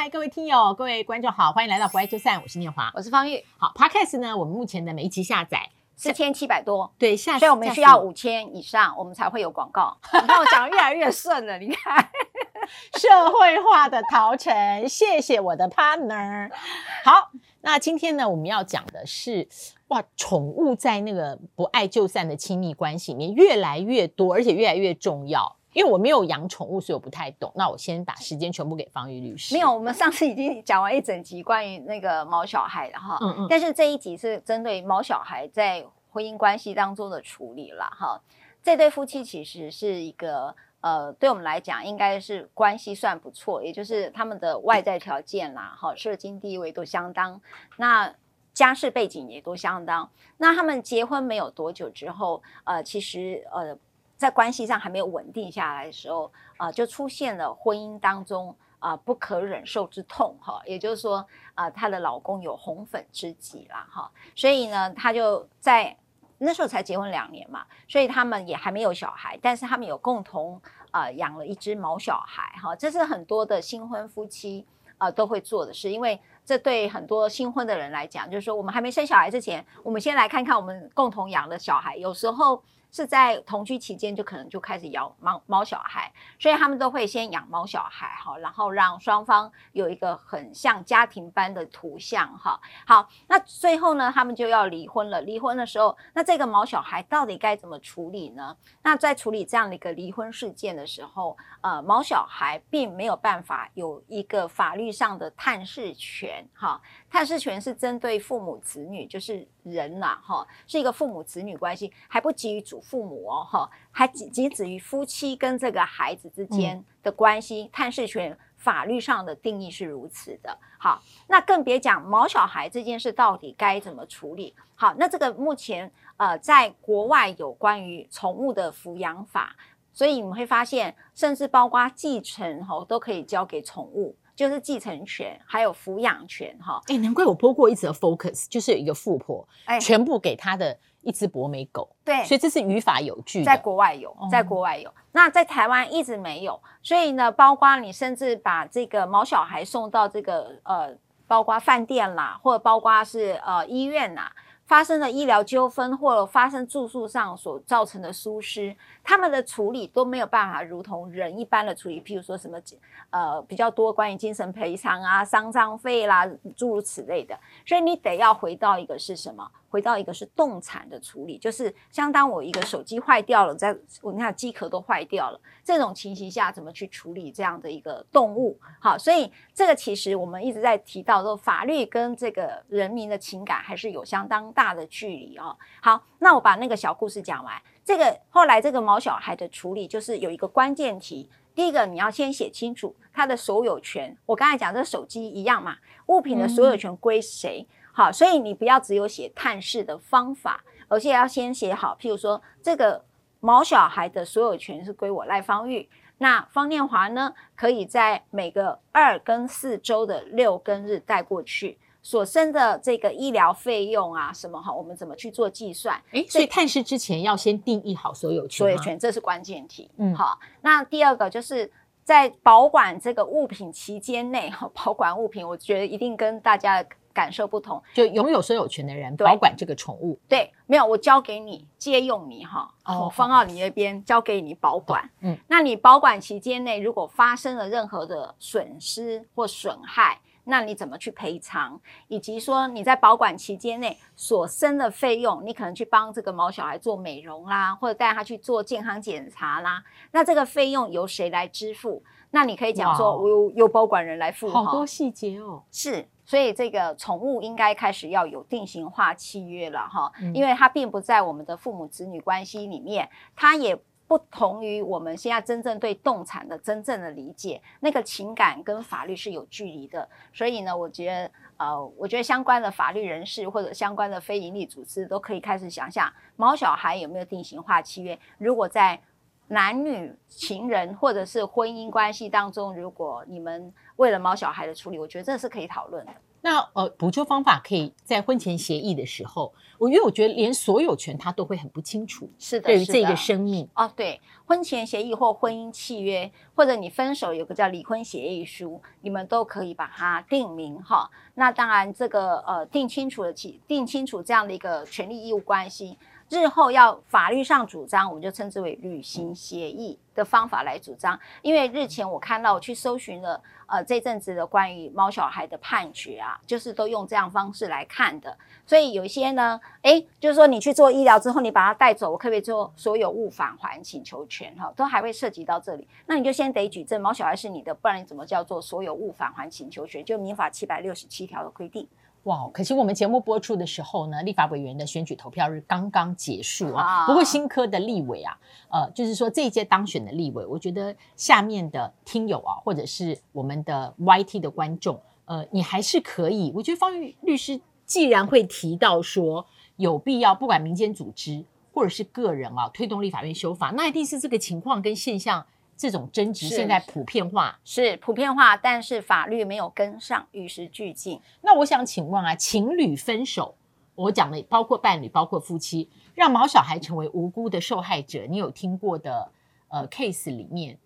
嗨，各位听友，各位观众好，欢迎来到不爱就散，我是念华，我是方玉。好，Podcast 呢，我们目前的每一集下载四千七百多，对，下，所以我们需要五千以上，我们才会有广告。你看我讲的越来越顺了，你看，社会化的陶晨，谢谢我的 partner。好，那今天呢，我们要讲的是，哇，宠物在那个不爱就散的亲密关系里面越来越多，而且越来越重要。因为我没有养宠物，所以我不太懂。那我先把时间全部给方玉律师。没有，我们上次已经讲完一整集关于那个毛小孩了哈。嗯嗯。但是这一集是针对毛小孩在婚姻关系当中的处理了哈。这对夫妻其实是一个呃，对我们来讲应该是关系算不错，也就是他们的外在条件啦，哈，社经地位都相当，那家世背景也都相当。那他们结婚没有多久之后，呃，其实呃。在关系上还没有稳定下来的时候，啊、就出现了婚姻当中啊、不可忍受之痛，哈，也就是说，啊、她的老公有红粉知己啦，哈，所以呢，她就在那时候才结婚两年嘛，所以他们也还没有小孩，但是他们有共同啊、呃、养了一只毛小孩，哈，这是很多的新婚夫妻啊、都会做的事，因为这对很多新婚的人来讲，就是说我们还没生小孩之前，我们先来看看我们共同养的小孩，有时候。是在同居期间就可能就开始养猫猫小孩，所以他们都会先养猫小孩哈，然后让双方有一个很像家庭般的图像哈。好，那最后呢，他们就要离婚了。离婚的时候，那这个毛小孩到底该怎么处理呢？那在处理这样的一个离婚事件的时候，呃，毛小孩并没有办法有一个法律上的探视权哈。探视权是针对父母子女，就是人呐哈，是一个父母子女关系，还不给予祖。父母哦，哈，还仅仅止于夫妻跟这个孩子之间的关系，嗯、探视权法律上的定义是如此的。好，那更别讲毛小孩这件事到底该怎么处理。好，那这个目前呃，在国外有关于宠物的抚养法，所以你们会发现，甚至包括继承哦，都可以交给宠物。就是继承权，还有抚养权，哈，哎，难怪我播过一则 Focus，就是有一个富婆，哎，全部给她的一只博美狗，对，所以这是语法有据，在国外有，在国外有，嗯、那在台湾一直没有，所以呢，包括你甚至把这个毛小孩送到这个呃，包括饭店啦，或者包括是呃医院呐。发生了医疗纠纷，或者发生住宿上所造成的疏失，他们的处理都没有办法如同人一般的处理。譬如说什么，呃，比较多关于精神赔偿啊、丧葬费啦，诸如此类的。所以你得要回到一个是什么？回到一个是动产的处理，就是相当我一个手机坏掉了，在我你看机壳都坏掉了，这种情形下怎么去处理这样的一个动物？好，所以这个其实我们一直在提到说，法律跟这个人民的情感还是有相当大的距离哦。好，那我把那个小故事讲完。这个后来这个毛小孩的处理，就是有一个关键题，第一个你要先写清楚他的所有权。我刚才讲这手机一样嘛，物品的所有权归谁？嗯好，所以你不要只有写探视的方法，而且要先写好。譬如说，这个毛小孩的所有权是归我赖芳玉，那方念华呢，可以在每个二跟四周的六跟日带过去，所生的这个医疗费用啊，什么哈，我们怎么去做计算？诶，所以探视之前要先定义好所有权，所有权这是关键题。嗯，好，那第二个就是在保管这个物品期间内，哈，保管物品，我觉得一定跟大家的。感受不同，就拥有所有权的人保管这个宠物。对，没有，我交给你借用你哈，哦、我放到你那边，交给你保管。嗯，那你保管期间内，如果发生了任何的损失或损害，那你怎么去赔偿？以及说你在保管期间内所生的费用，你可能去帮这个毛小孩做美容啦，或者带他去做健康检查啦，那这个费用由谁来支付？那你可以讲说，我由由保管人来付。好多细节哦，是。所以这个宠物应该开始要有定型化契约了哈，因为它并不在我们的父母子女关系里面，它也不同于我们现在真正对动产的真正的理解，那个情感跟法律是有距离的。所以呢，我觉得呃，我觉得相关的法律人士或者相关的非营利组织都可以开始想想，毛小孩有没有定型化契约？如果在男女情人或者是婚姻关系当中，如果你们为了毛小孩的处理，我觉得这是可以讨论的。那呃，补救方法可以在婚前协议的时候，我因为我觉得连所有权他都会很不清楚，是的，对于这个生命哦，对，婚前协议或婚姻契约，或者你分手有个叫离婚协议书，你们都可以把它定名哈。那当然，这个呃定清楚的起定清楚这样的一个权利义务关系。日后要法律上主张，我们就称之为履行协议的方法来主张。因为日前我看到我去搜寻了，呃，这阵子的关于猫小孩的判决啊，就是都用这样方式来看的。所以有一些呢，诶，就是说你去做医疗之后，你把它带走，我可不可以做所有物返还请求权？哈，都还会涉及到这里。那你就先得举证猫小孩是你的，不然你怎么叫做所有物返还请求权？就民法七百六十七条的规定。哇！可惜我们节目播出的时候呢，立法委员的选举投票日刚刚结束啊。不过新科的立委啊，呃，就是说这一届当选的立委，我觉得下面的听友啊，或者是我们的 YT 的观众，呃，你还是可以。我觉得方玉律师既然会提到说有必要，不管民间组织或者是个人啊，推动立法院修法，那一定是这个情况跟现象。这种争执现在普遍化是，是普遍化，但是法律没有跟上，与时俱进。那我想请问啊，情侣分手，我讲的包括伴侣，包括夫妻，让毛小孩成为无辜的受害者，你有听过的呃 case 里面，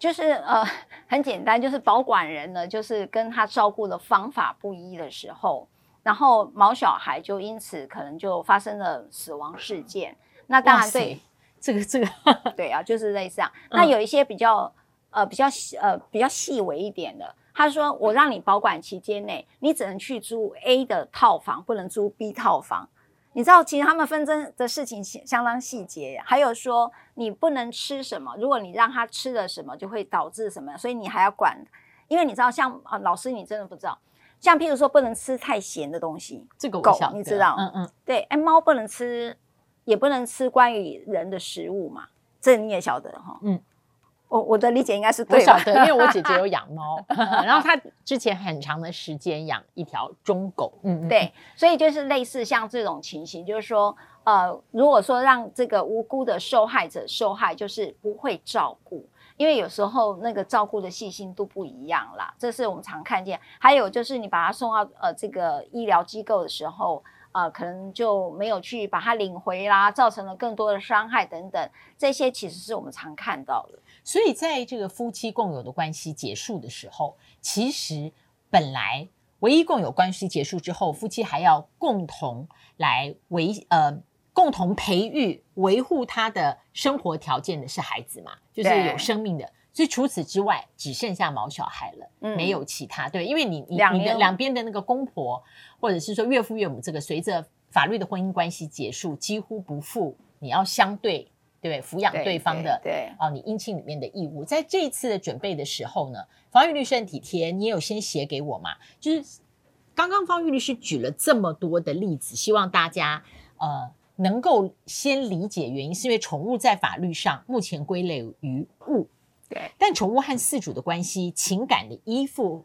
就是呃很简单，就是保管人呢，就是跟他照顾的方法不一的时候，然后毛小孩就因此可能就发生了死亡事件。那当然对。这个这个 对啊，就是类似这样。那有一些比较呃比较呃比较细微一点的，他说我让你保管期间内，你只能去租 A 的套房，不能租 B 套房。你知道，其实他们纷争的事情相当细节。还有说你不能吃什么，如果你让他吃了什么，就会导致什么，所以你还要管。因为你知道，像啊老师，你真的不知道，像譬如说不能吃太咸的东西，这个狗你知道，嗯嗯，对，哎猫不能吃。也不能吃关于人的食物嘛，这你也晓得哈。嗯，我我的理解应该是对的。我晓得，因为我姐姐 有养猫，然后她之前很长的时间养一条中狗。嗯，对，所以就是类似像这种情形，就是说，呃，如果说让这个无辜的受害者受害，就是不会照顾，因为有时候那个照顾的细心度不一样啦，这是我们常看见。还有就是你把他送到呃这个医疗机构的时候。呃，可能就没有去把它领回啦，造成了更多的伤害等等，这些其实是我们常看到的。所以，在这个夫妻共有的关系结束的时候，其实本来唯一共有关系结束之后，夫妻还要共同来维呃共同培育维护他的生活条件的是孩子嘛，就是有生命的。所以除此之外，只剩下毛小孩了，嗯、没有其他。对，因为你你你的两边的那个公婆，或者是说岳父岳母，这个随着法律的婚姻关系结束，几乎不负你要相对对抚养对方的对，对啊，你姻亲里面的义务。在这一次的准备的时候呢，方玉律师很体贴，你也有先写给我嘛？就是刚刚方玉律师举了这么多的例子，希望大家呃能够先理解原因，是因为宠物在法律上目前归类于物。对，但宠物和饲主的关系、情感的依附，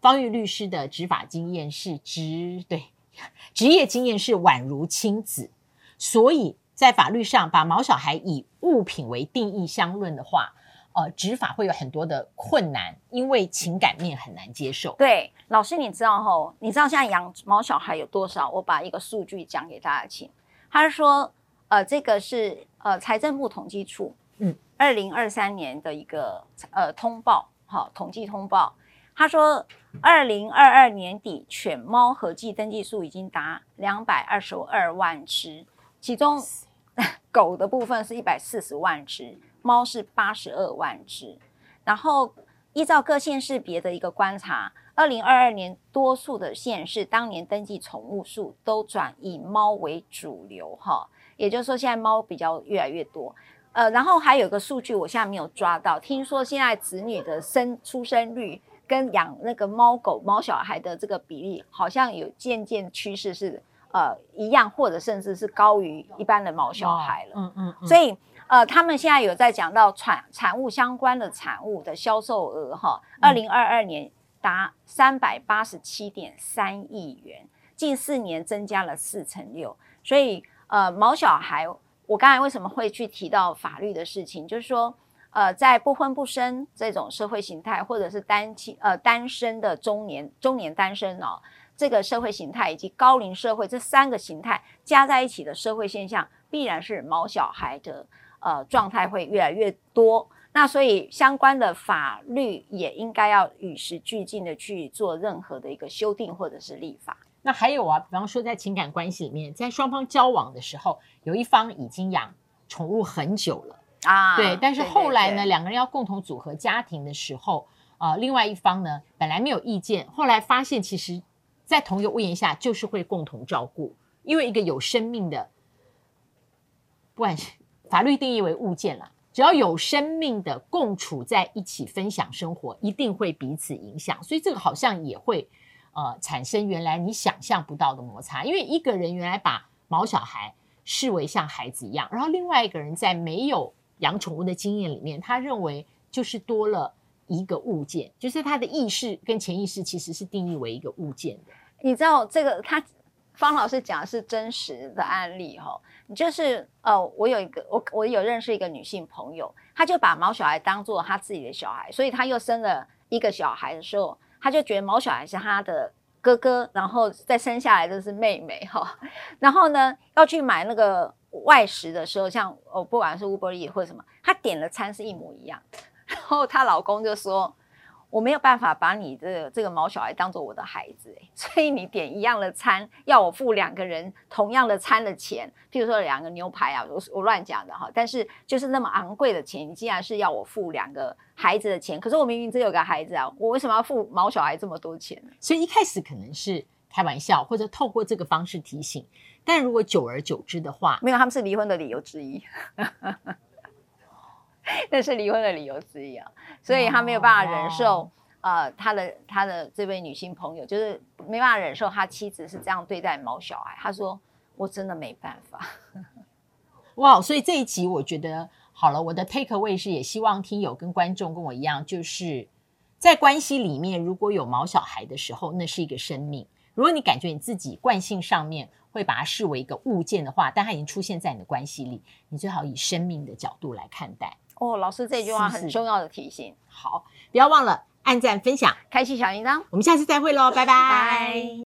方玉律师的执法经验是职对 职业经验是宛如亲子，所以在法律上把毛小孩以物品为定义相论的话，呃，执法会有很多的困难，因为情感面很难接受。对，老师你知道吼，你知道现在养毛小孩有多少？我把一个数据讲给大家听，他是说，呃，这个是呃财政部统计处。嗯，二零二三年的一个呃通报，好统计通报，他说二零二二年底犬猫合计登记数已经达两百二十二万只，其中 狗的部分是一百四十万只，猫是八十二万只。然后依照各县市别的一个观察，二零二二年多数的县市当年登记宠物数都转以猫为主流，哈，也就是说现在猫比较越来越多。呃，然后还有个数据，我现在没有抓到。听说现在子女的生出生率跟养那个猫狗、猫小孩的这个比例，好像有渐渐趋势是呃一样，或者甚至是高于一般的毛小孩了。嗯嗯。所以呃，他们现在有在讲到产产物相关的产物的销售额哈，二零二二年达三百八十七点三亿元，近四年增加了四成六。所以呃，毛小孩。我刚才为什么会去提到法律的事情？就是说，呃，在不婚不生这种社会形态，或者是单亲呃单身的中年中年单身哦，这个社会形态以及高龄社会这三个形态加在一起的社会现象，必然是毛小孩的呃状态会越来越多。那所以相关的法律也应该要与时俱进的去做任何的一个修订或者是立法。那还有啊，比方说在情感关系里面，在双方交往的时候，有一方已经养宠物很久了啊，对，但是后来呢，对对对，两个人要共同组合家庭的时候，呃，另外一方呢本来没有意见，后来发现其实，在同一个屋檐下就是会共同照顾，因为一个有生命的，不管是法律定义为物件啦。只要有生命的共处在一起分享生活，一定会彼此影响，所以这个好像也会呃产生原来你想象不到的摩擦。因为一个人原来把毛小孩视为像孩子一样，然后另外一个人在没有养宠物的经验里面，他认为就是多了一个物件，就是他的意识跟潜意识其实是定义为一个物件的。你知道这个他方老师讲的是真实的案例哈、哦。就是呃，我有一个我我有认识一个女性朋友，她就把毛小孩当做她自己的小孩，所以她又生了一个小孩的时候，他就觉得毛小孩是他的哥哥，然后再生下来的是妹妹哈。然后呢，要去买那个外食的时候，像哦，不管是 Uber Eats 或者什么，他点的餐是一模一样，然后她老公就说。我没有办法把你这个这个毛小孩当做我的孩子，所以你点一样的餐，要我付两个人同样的餐的钱，譬如说两个牛排啊，我我乱讲的哈，但是就是那么昂贵的钱，你竟然是要我付两个孩子的钱，可是我明明只有个孩子啊，我为什么要付毛小孩这么多钱呢？所以一开始可能是开玩笑，或者透过这个方式提醒，但如果久而久之的话，没有，他们是离婚的理由之一。那是离婚的理由之一啊，所以他没有办法忍受，呃，他的他的这位女性朋友就是没办法忍受他妻子是这样对待毛小孩。他说：“我真的没办法。”哇，所以这一集我觉得好了，我的 take away 是也希望听友跟观众跟我一样，就是在关系里面如果有毛小孩的时候，那是一个生命。如果你感觉你自己惯性上面会把它视为一个物件的话，但它已经出现在你的关系里，你最好以生命的角度来看待。哦，老师这句话很重要的提醒。好，不要忘了按赞、分享、开启小铃铛。我们下次再会喽，拜拜。拜。